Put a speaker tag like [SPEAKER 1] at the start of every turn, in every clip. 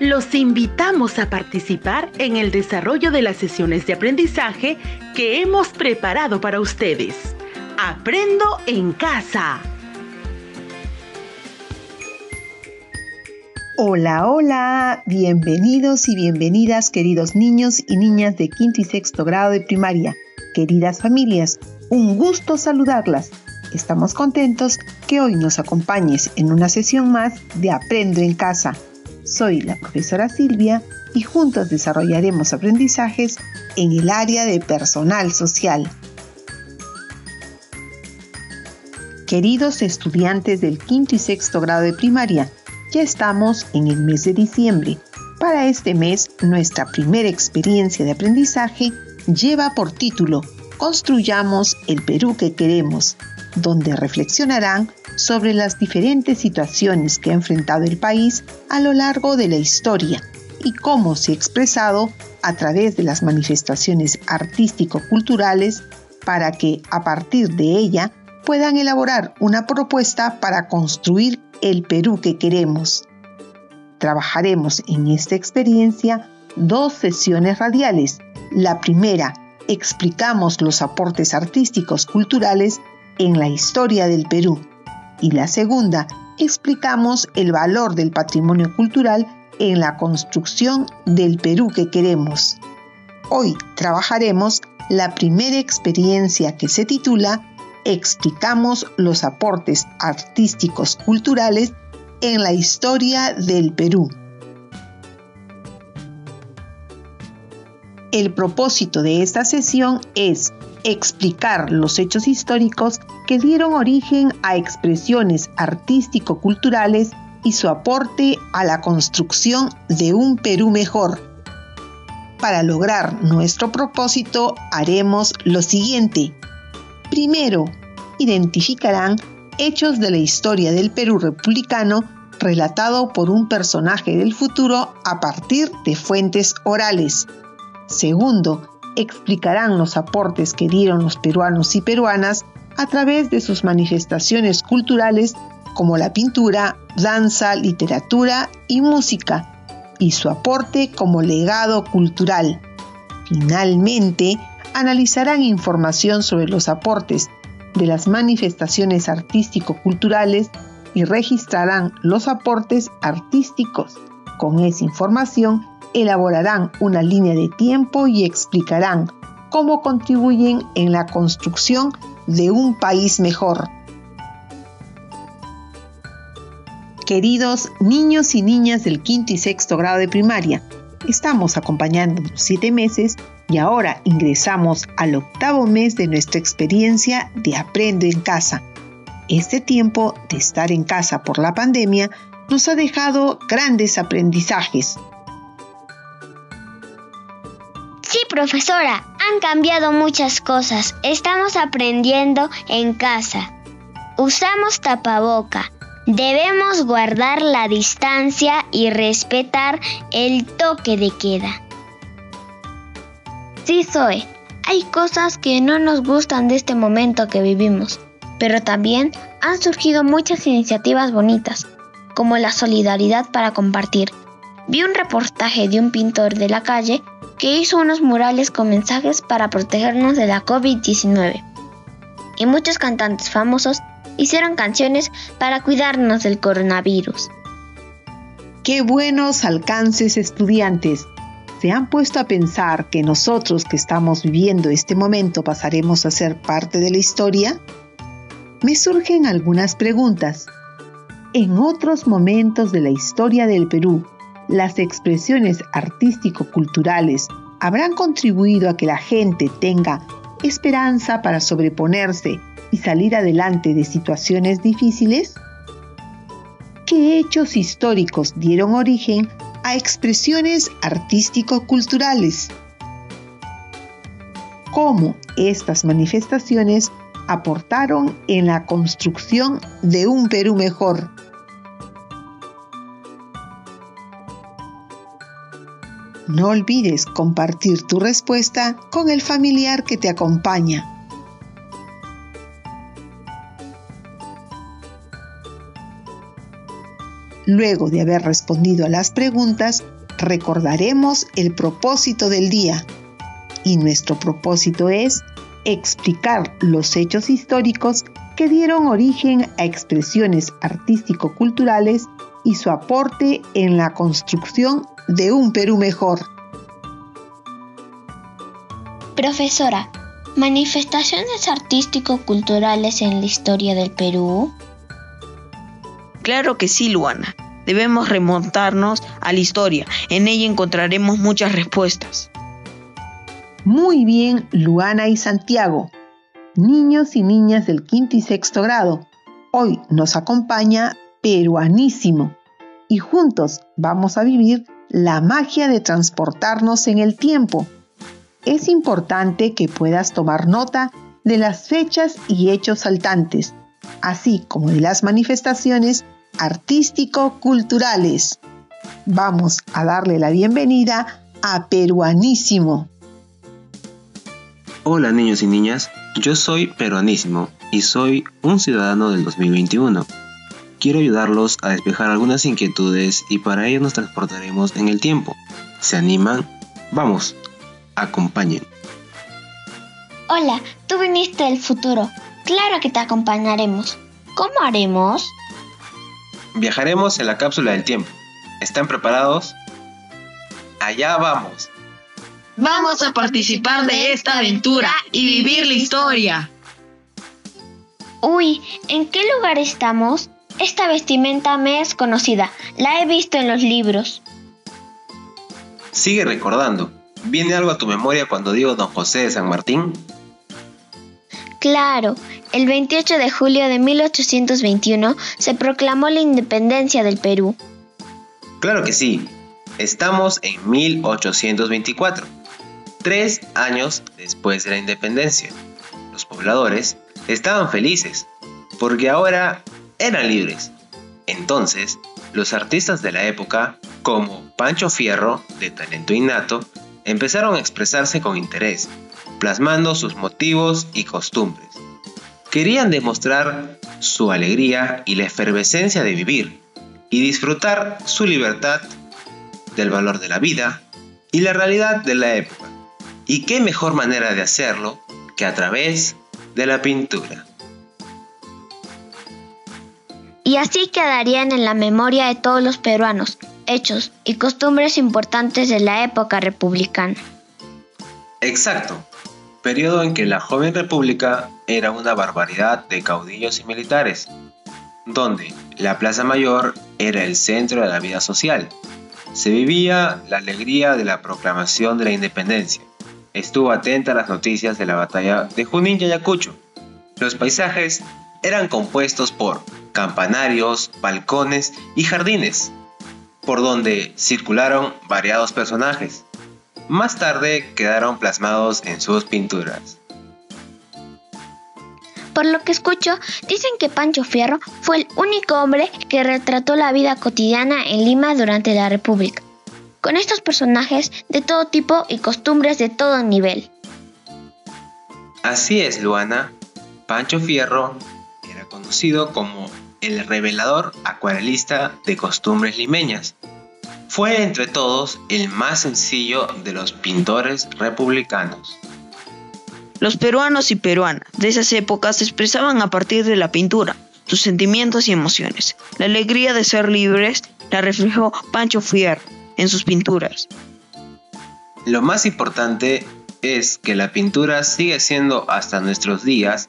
[SPEAKER 1] Los invitamos a participar en el desarrollo de las sesiones de aprendizaje que hemos preparado para ustedes. Aprendo en casa.
[SPEAKER 2] Hola, hola, bienvenidos y bienvenidas queridos niños y niñas de quinto y sexto grado de primaria, queridas familias, un gusto saludarlas. Estamos contentos que hoy nos acompañes en una sesión más de Aprendo en casa. Soy la profesora Silvia y juntos desarrollaremos aprendizajes en el área de personal social. Queridos estudiantes del quinto y sexto grado de primaria, ya estamos en el mes de diciembre. Para este mes, nuestra primera experiencia de aprendizaje lleva por título Construyamos el Perú que queremos, donde reflexionarán sobre las diferentes situaciones que ha enfrentado el país a lo largo de la historia y cómo se ha expresado a través de las manifestaciones artístico-culturales para que a partir de ella puedan elaborar una propuesta para construir el Perú que queremos. Trabajaremos en esta experiencia dos sesiones radiales. La primera, explicamos los aportes artísticos culturales en la historia del Perú. Y la segunda, explicamos el valor del patrimonio cultural en la construcción del Perú que queremos. Hoy trabajaremos la primera experiencia que se titula Explicamos los aportes artísticos culturales en la historia del Perú. El propósito de esta sesión es explicar los hechos históricos que dieron origen a expresiones artístico-culturales y su aporte a la construcción de un Perú mejor. Para lograr nuestro propósito haremos lo siguiente. Primero, identificarán hechos de la historia del Perú republicano relatado por un personaje del futuro a partir de fuentes orales. Segundo, explicarán los aportes que dieron los peruanos y peruanas a través de sus manifestaciones culturales como la pintura, danza, literatura y música, y su aporte como legado cultural. Finalmente, analizarán información sobre los aportes de las manifestaciones artístico-culturales y registrarán los aportes artísticos. Con esa información elaborarán una línea de tiempo y explicarán cómo contribuyen en la construcción de un país mejor. Queridos niños y niñas del quinto y sexto grado de primaria, estamos acompañando siete meses y ahora ingresamos al octavo mes de nuestra experiencia de Aprendo en casa. Este tiempo de estar en casa por la pandemia nos ha dejado grandes aprendizajes
[SPEAKER 3] profesora, han cambiado muchas cosas. Estamos aprendiendo en casa. Usamos tapaboca. Debemos guardar la distancia y respetar el toque de queda. Sí, Zoe, hay cosas que no nos gustan de este momento que vivimos, pero también han surgido muchas iniciativas bonitas, como la solidaridad para compartir. Vi un reportaje de un pintor de la calle que hizo unos murales con mensajes para protegernos de la COVID-19. Y muchos cantantes famosos hicieron canciones para cuidarnos del coronavirus.
[SPEAKER 2] ¡Qué buenos alcances estudiantes! ¿Se han puesto a pensar que nosotros que estamos viviendo este momento pasaremos a ser parte de la historia? Me surgen algunas preguntas. En otros momentos de la historia del Perú, las expresiones artístico-culturales habrán contribuido a que la gente tenga esperanza para sobreponerse y salir adelante de situaciones difíciles? ¿Qué hechos históricos dieron origen a expresiones artístico-culturales? ¿Cómo estas manifestaciones aportaron en la construcción de un Perú mejor? No olvides compartir tu respuesta con el familiar que te acompaña. Luego de haber respondido a las preguntas, recordaremos el propósito del día. Y nuestro propósito es explicar los hechos históricos que dieron origen a expresiones artístico-culturales y su aporte en la construcción de un Perú mejor.
[SPEAKER 3] Profesora, ¿manifestaciones artístico-culturales en la historia del Perú?
[SPEAKER 4] Claro que sí, Luana. Debemos remontarnos a la historia. En ella encontraremos muchas respuestas.
[SPEAKER 2] Muy bien, Luana y Santiago. Niños y niñas del quinto y sexto grado. Hoy nos acompaña Peruanísimo y juntos vamos a vivir la magia de transportarnos en el tiempo. Es importante que puedas tomar nota de las fechas y hechos saltantes, así como de las manifestaciones artístico-culturales. Vamos a darle la bienvenida a Peruanísimo.
[SPEAKER 5] Hola niños y niñas, yo soy Peruanísimo y soy un ciudadano del 2021 quiero ayudarlos a despejar algunas inquietudes y para ello nos transportaremos en el tiempo. ¿Se animan? Vamos, acompañen.
[SPEAKER 3] Hola, tú viniste del futuro. Claro que te acompañaremos. ¿Cómo haremos?
[SPEAKER 5] Viajaremos en la cápsula del tiempo. ¿Están preparados? Allá vamos.
[SPEAKER 4] Vamos a participar de esta aventura y vivir la historia.
[SPEAKER 3] Uy, ¿en qué lugar estamos? Esta vestimenta me es conocida, la he visto en los libros.
[SPEAKER 5] Sigue recordando. ¿Viene algo a tu memoria cuando digo Don José de San Martín?
[SPEAKER 3] Claro, el 28 de julio de 1821 se proclamó la independencia del Perú.
[SPEAKER 5] Claro que sí. Estamos en 1824, tres años después de la independencia. Los pobladores estaban felices, porque ahora eran libres. Entonces, los artistas de la época, como Pancho Fierro, de talento innato, empezaron a expresarse con interés, plasmando sus motivos y costumbres. Querían demostrar su alegría y la efervescencia de vivir, y disfrutar su libertad, del valor de la vida y la realidad de la época. ¿Y qué mejor manera de hacerlo que a través de la pintura?
[SPEAKER 3] Y así quedarían en la memoria de todos los peruanos hechos y costumbres importantes de la época republicana.
[SPEAKER 5] Exacto, periodo en que la joven república era una barbaridad de caudillos y militares, donde la Plaza Mayor era el centro de la vida social. Se vivía la alegría de la proclamación de la independencia. Estuvo atenta a las noticias de la batalla de Junín y Ayacucho. Los paisajes eran compuestos por campanarios, balcones y jardines, por donde circularon variados personajes. Más tarde quedaron plasmados en sus pinturas.
[SPEAKER 3] Por lo que escucho, dicen que Pancho Fierro fue el único hombre que retrató la vida cotidiana en Lima durante la República, con estos personajes de todo tipo y costumbres de todo nivel.
[SPEAKER 5] Así es, Luana. Pancho Fierro conocido como el revelador acuarelista de costumbres limeñas. Fue entre todos el más sencillo de los pintores republicanos.
[SPEAKER 4] Los peruanos y peruanas de esas épocas expresaban a partir de la pintura sus sentimientos y emociones. La alegría de ser libres la reflejó Pancho Fierro en sus pinturas.
[SPEAKER 5] Lo más importante es que la pintura sigue siendo hasta nuestros días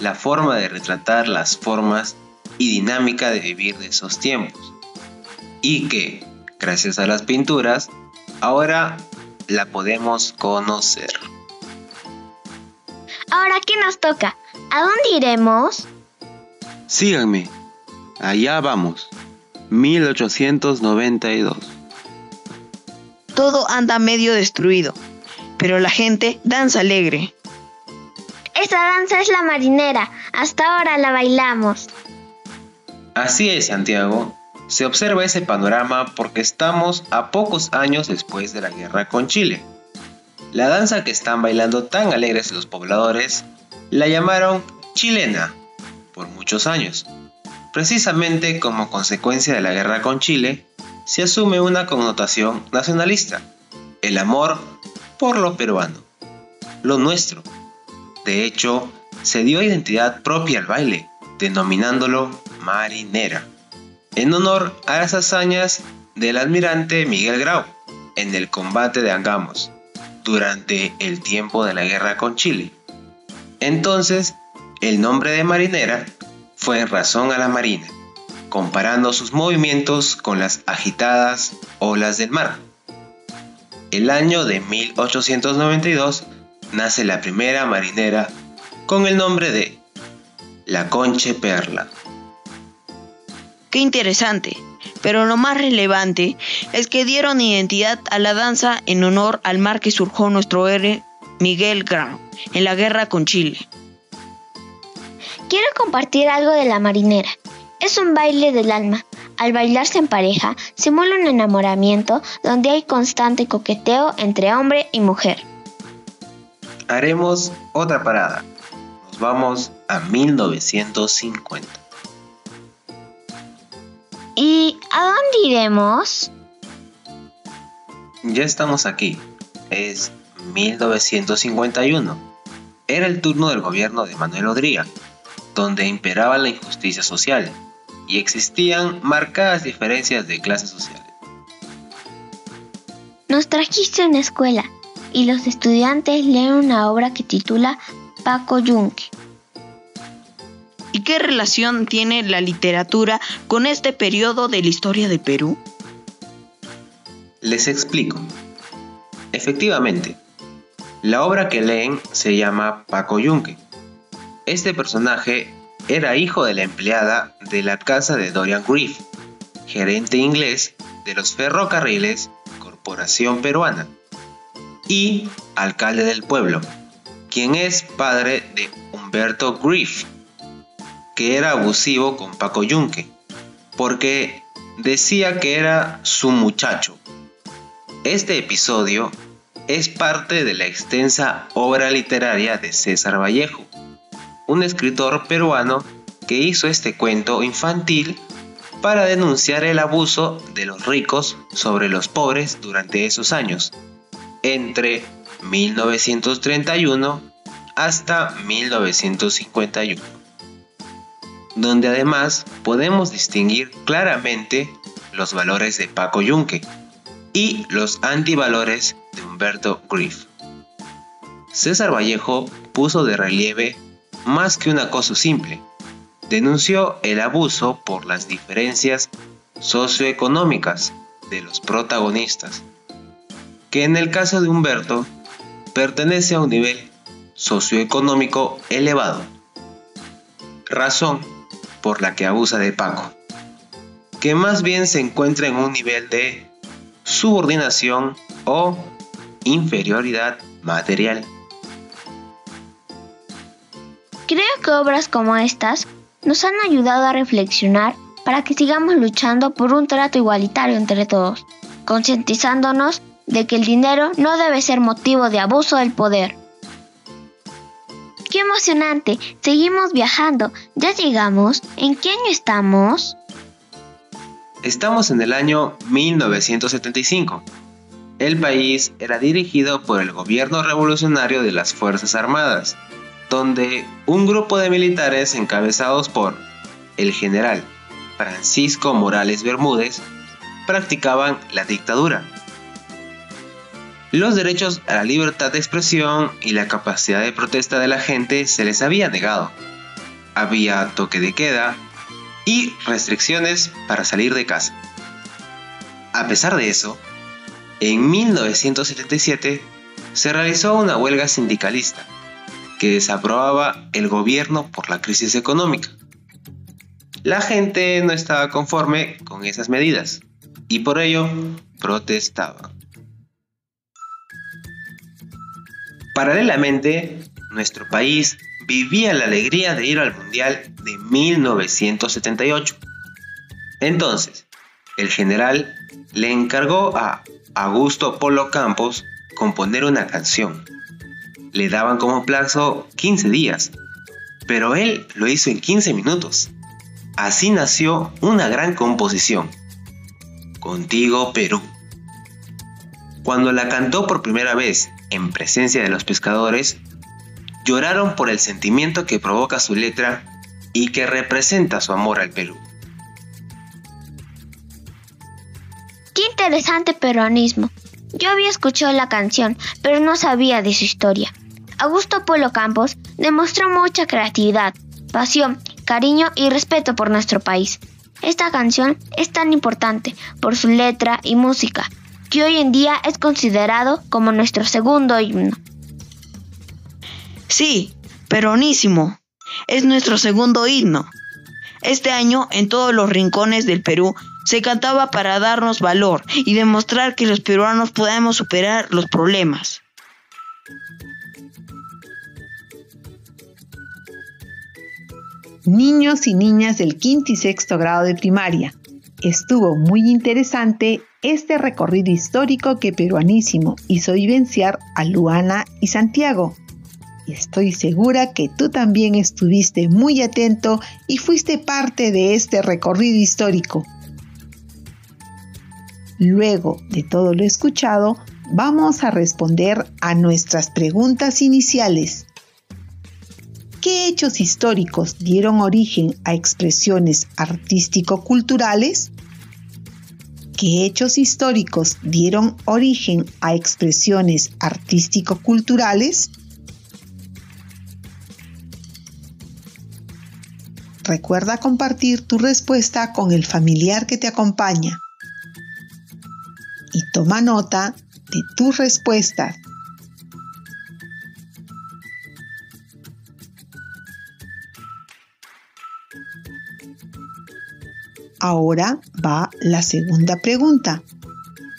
[SPEAKER 5] la forma de retratar las formas y dinámica de vivir de esos tiempos. Y que, gracias a las pinturas, ahora la podemos conocer.
[SPEAKER 3] Ahora, ¿qué nos toca? ¿A dónde iremos?
[SPEAKER 5] Síganme. Allá vamos. 1892.
[SPEAKER 4] Todo anda medio destruido, pero la gente danza alegre.
[SPEAKER 3] Esa danza es la marinera. Hasta ahora la bailamos.
[SPEAKER 5] Así es, Santiago. Se observa ese panorama porque estamos a pocos años después de la guerra con Chile. La danza que están bailando tan alegres los pobladores la llamaron chilena por muchos años. Precisamente como consecuencia de la guerra con Chile, se asume una connotación nacionalista, el amor por lo peruano, lo nuestro. De hecho, se dio identidad propia al baile, denominándolo marinera, en honor a las hazañas del almirante Miguel Grau en el combate de Angamos durante el tiempo de la guerra con Chile. Entonces, el nombre de marinera fue en razón a la marina, comparando sus movimientos con las agitadas olas del mar. El año de 1892 nace la primera marinera con el nombre de La Conche Perla.
[SPEAKER 4] Qué interesante, pero lo más relevante es que dieron identidad a la danza en honor al mar que surgió nuestro héroe Miguel Grau en la guerra con Chile.
[SPEAKER 3] Quiero compartir algo de la marinera. Es un baile del alma. Al bailarse en pareja, simula un enamoramiento donde hay constante coqueteo entre hombre y mujer.
[SPEAKER 5] Haremos otra parada. Nos vamos a 1950.
[SPEAKER 3] ¿Y a dónde iremos?
[SPEAKER 5] Ya estamos aquí. Es 1951. Era el turno del gobierno de Manuel Odría, donde imperaba la injusticia social y existían marcadas diferencias de clases sociales.
[SPEAKER 3] Nos trajiste una escuela y los estudiantes leen una obra que titula Paco Yunque.
[SPEAKER 4] ¿Y qué relación tiene la literatura con este periodo de la historia de Perú?
[SPEAKER 5] Les explico. Efectivamente, la obra que leen se llama Paco Yunque. Este personaje era hijo de la empleada de la casa de Dorian Griff, gerente inglés de los ferrocarriles Corporación Peruana, y alcalde del pueblo, quien es padre de Humberto Griff, que era abusivo con Paco Yunque, porque decía que era su muchacho. Este episodio es parte de la extensa obra literaria de César Vallejo, un escritor peruano que hizo este cuento infantil para denunciar el abuso de los ricos sobre los pobres durante esos años, entre 1931 hasta 1951, donde además podemos distinguir claramente los valores de Paco Yunque y los antivalores de Humberto Griff. César Vallejo puso de relieve más que un acoso simple, denunció el abuso por las diferencias socioeconómicas de los protagonistas, que en el caso de Humberto pertenece a un nivel socioeconómico elevado, razón por la que abusa de Paco, que más bien se encuentra en un nivel de subordinación o inferioridad material.
[SPEAKER 3] Creo que obras como estas nos han ayudado a reflexionar para que sigamos luchando por un trato igualitario entre todos, concientizándonos de que el dinero no debe ser motivo de abuso del poder. ¡Qué emocionante! Seguimos viajando. ¿Ya llegamos? ¿En qué año estamos?
[SPEAKER 5] Estamos en el año 1975. El país era dirigido por el gobierno revolucionario de las Fuerzas Armadas, donde un grupo de militares encabezados por el general Francisco Morales Bermúdez practicaban la dictadura. Los derechos a la libertad de expresión y la capacidad de protesta de la gente se les había negado. Había toque de queda y restricciones para salir de casa. A pesar de eso, en 1977 se realizó una huelga sindicalista que desaprobaba el gobierno por la crisis económica. La gente no estaba conforme con esas medidas y por ello protestaba. Paralelamente, nuestro país vivía la alegría de ir al Mundial de 1978. Entonces, el general le encargó a Augusto Polo Campos componer una canción le daban como plazo 15 días, pero él lo hizo en 15 minutos. Así nació una gran composición, Contigo Perú. Cuando la cantó por primera vez en presencia de los pescadores, lloraron por el sentimiento que provoca su letra y que representa su amor al Perú.
[SPEAKER 3] Qué interesante peruanismo. Yo había escuchado la canción, pero no sabía de su historia. Augusto Polo Campos demostró mucha creatividad, pasión, cariño y respeto por nuestro país. Esta canción es tan importante por su letra y música que hoy en día es considerado como nuestro segundo himno.
[SPEAKER 4] Sí, peronísimo. Es nuestro segundo himno. Este año en todos los rincones del Perú se cantaba para darnos valor y demostrar que los peruanos podemos superar los problemas.
[SPEAKER 2] Niños y niñas del quinto y sexto grado de primaria. Estuvo muy interesante este recorrido histórico que Peruanísimo hizo vivenciar a Luana y Santiago. Estoy segura que tú también estuviste muy atento y fuiste parte de este recorrido histórico. Luego de todo lo escuchado, vamos a responder a nuestras preguntas iniciales. ¿Qué hechos históricos dieron origen a expresiones artístico-culturales? ¿Qué hechos históricos dieron origen a expresiones artístico-culturales? Recuerda compartir tu respuesta con el familiar que te acompaña y toma nota de tus respuestas. Ahora va la segunda pregunta.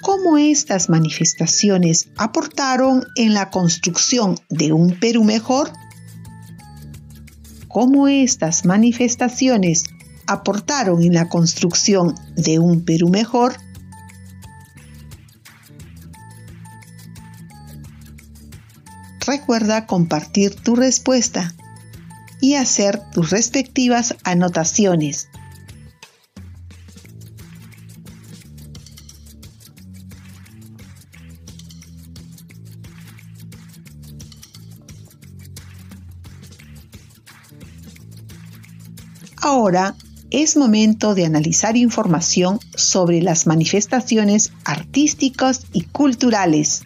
[SPEAKER 2] ¿Cómo estas manifestaciones aportaron en la construcción de un Perú mejor? ¿Cómo estas manifestaciones aportaron en la construcción de un Perú mejor? Recuerda compartir tu respuesta y hacer tus respectivas anotaciones. Ahora es momento de analizar información sobre las manifestaciones artísticas y culturales.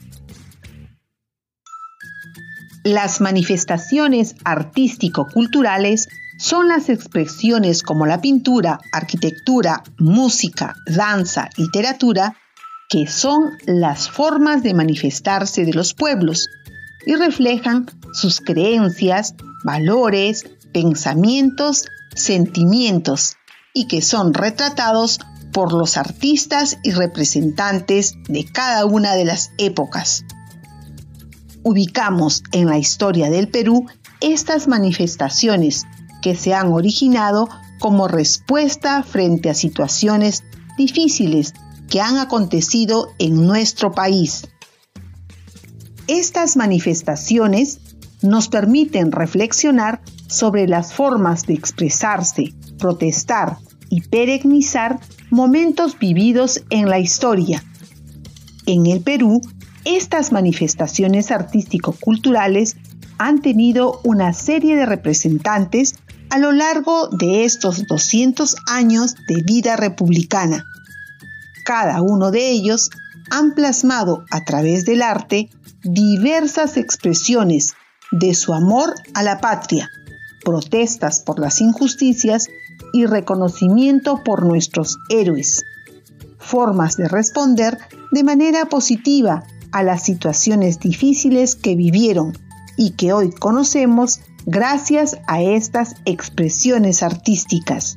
[SPEAKER 2] Las manifestaciones artístico-culturales son las expresiones como la pintura, arquitectura, música, danza, literatura, que son las formas de manifestarse de los pueblos y reflejan sus creencias, valores, pensamientos, sentimientos y que son retratados por los artistas y representantes de cada una de las épocas ubicamos en la historia del Perú estas manifestaciones que se han originado como respuesta frente a situaciones difíciles que han acontecido en nuestro país. Estas manifestaciones nos permiten reflexionar sobre las formas de expresarse, protestar y perenizar momentos vividos en la historia. En el Perú estas manifestaciones artístico-culturales han tenido una serie de representantes a lo largo de estos 200 años de vida republicana. Cada uno de ellos han plasmado a través del arte diversas expresiones de su amor a la patria, protestas por las injusticias y reconocimiento por nuestros héroes. Formas de responder de manera positiva a las situaciones difíciles que vivieron y que hoy conocemos gracias a estas expresiones artísticas.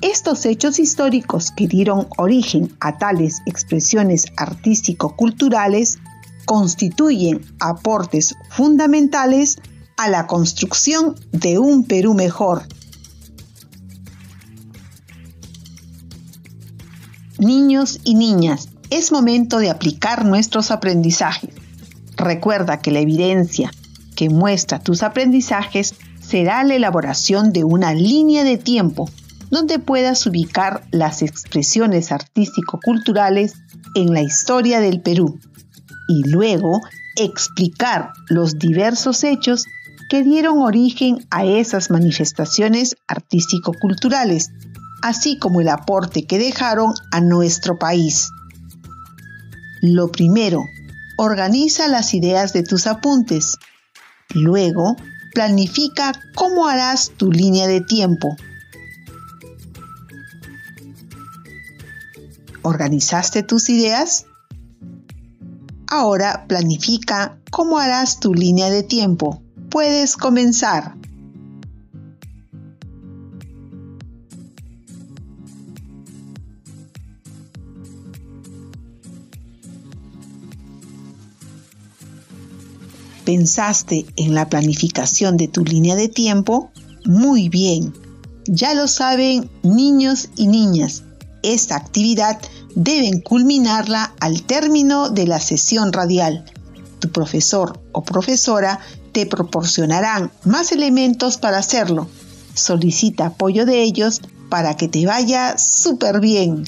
[SPEAKER 2] Estos hechos históricos que dieron origen a tales expresiones artístico-culturales constituyen aportes fundamentales a la construcción de un Perú mejor. Niños y niñas, es momento de aplicar nuestros aprendizajes. Recuerda que la evidencia que muestra tus aprendizajes se será la elaboración de una línea de tiempo donde puedas ubicar las expresiones artístico-culturales en la historia del Perú y luego explicar los diversos hechos que dieron origen a esas manifestaciones artístico-culturales, así como el aporte que dejaron a nuestro país. Lo primero, organiza las ideas de tus apuntes. Luego, planifica cómo harás tu línea de tiempo. ¿Organizaste tus ideas? Ahora planifica cómo harás tu línea de tiempo. Puedes comenzar. ¿Pensaste en la planificación de tu línea de tiempo? Muy bien. Ya lo saben niños y niñas. Esta actividad deben culminarla al término de la sesión radial. Tu profesor o profesora te proporcionarán más elementos para hacerlo. Solicita apoyo de ellos para que te vaya súper bien.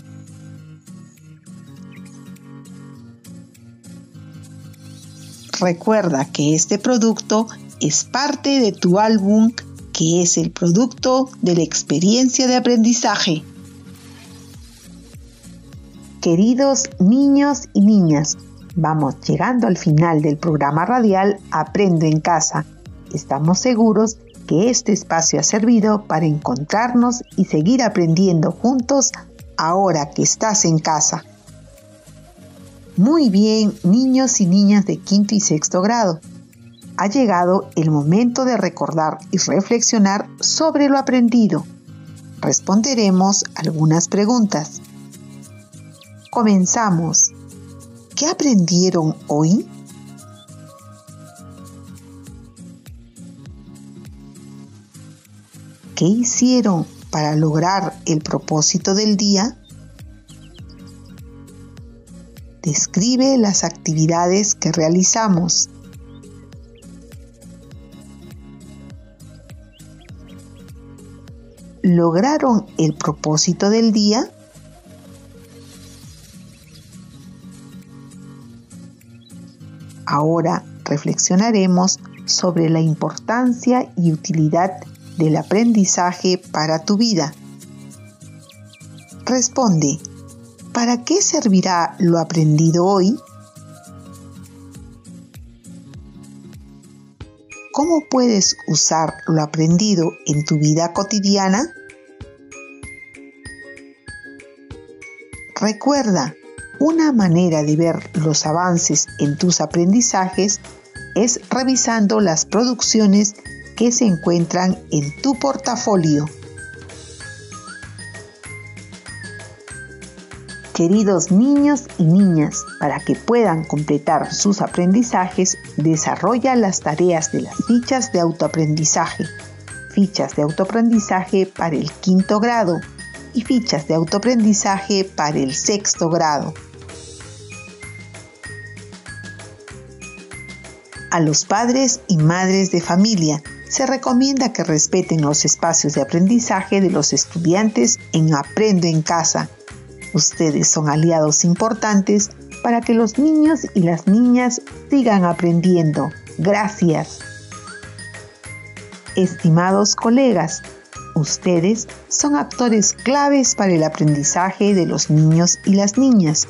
[SPEAKER 2] Recuerda que este producto es parte de tu álbum que es el producto de la experiencia de aprendizaje. Queridos niños y niñas, vamos llegando al final del programa radial Aprendo en casa. Estamos seguros que este espacio ha servido para encontrarnos y seguir aprendiendo juntos ahora que estás en casa. Muy bien, niños y niñas de quinto y sexto grado. Ha llegado el momento de recordar y reflexionar sobre lo aprendido. Responderemos algunas preguntas. Comenzamos. ¿Qué aprendieron hoy? ¿Qué hicieron para lograr el propósito del día? describe las actividades que realizamos. ¿Lograron el propósito del día? Ahora reflexionaremos sobre la importancia y utilidad del aprendizaje para tu vida. Responde, ¿Para qué servirá lo aprendido hoy? ¿Cómo puedes usar lo aprendido en tu vida cotidiana? Recuerda, una manera de ver los avances en tus aprendizajes es revisando las producciones que se encuentran en tu portafolio. Queridos niños y niñas, para que puedan completar sus aprendizajes, desarrolla las tareas de las fichas de autoaprendizaje, fichas de autoaprendizaje para el quinto grado y fichas de autoaprendizaje para el sexto grado. A los padres y madres de familia se recomienda que respeten los espacios de aprendizaje de los estudiantes en Aprendo en Casa Ustedes son aliados importantes para que los niños y las niñas sigan aprendiendo. Gracias. Estimados colegas, ustedes son actores claves para el aprendizaje de los niños y las niñas.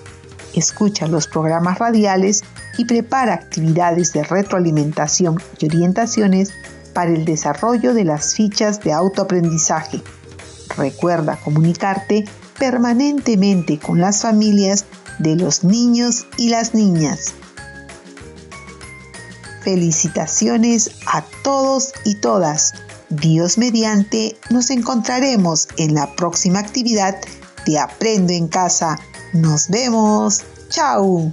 [SPEAKER 2] Escucha los programas radiales y prepara actividades de retroalimentación y orientaciones para el desarrollo de las fichas de autoaprendizaje. Recuerda comunicarte permanentemente con las familias de los niños y las niñas. Felicitaciones a todos y todas. Dios mediante, nos encontraremos en la próxima actividad de Aprendo en Casa. Nos vemos. Chao.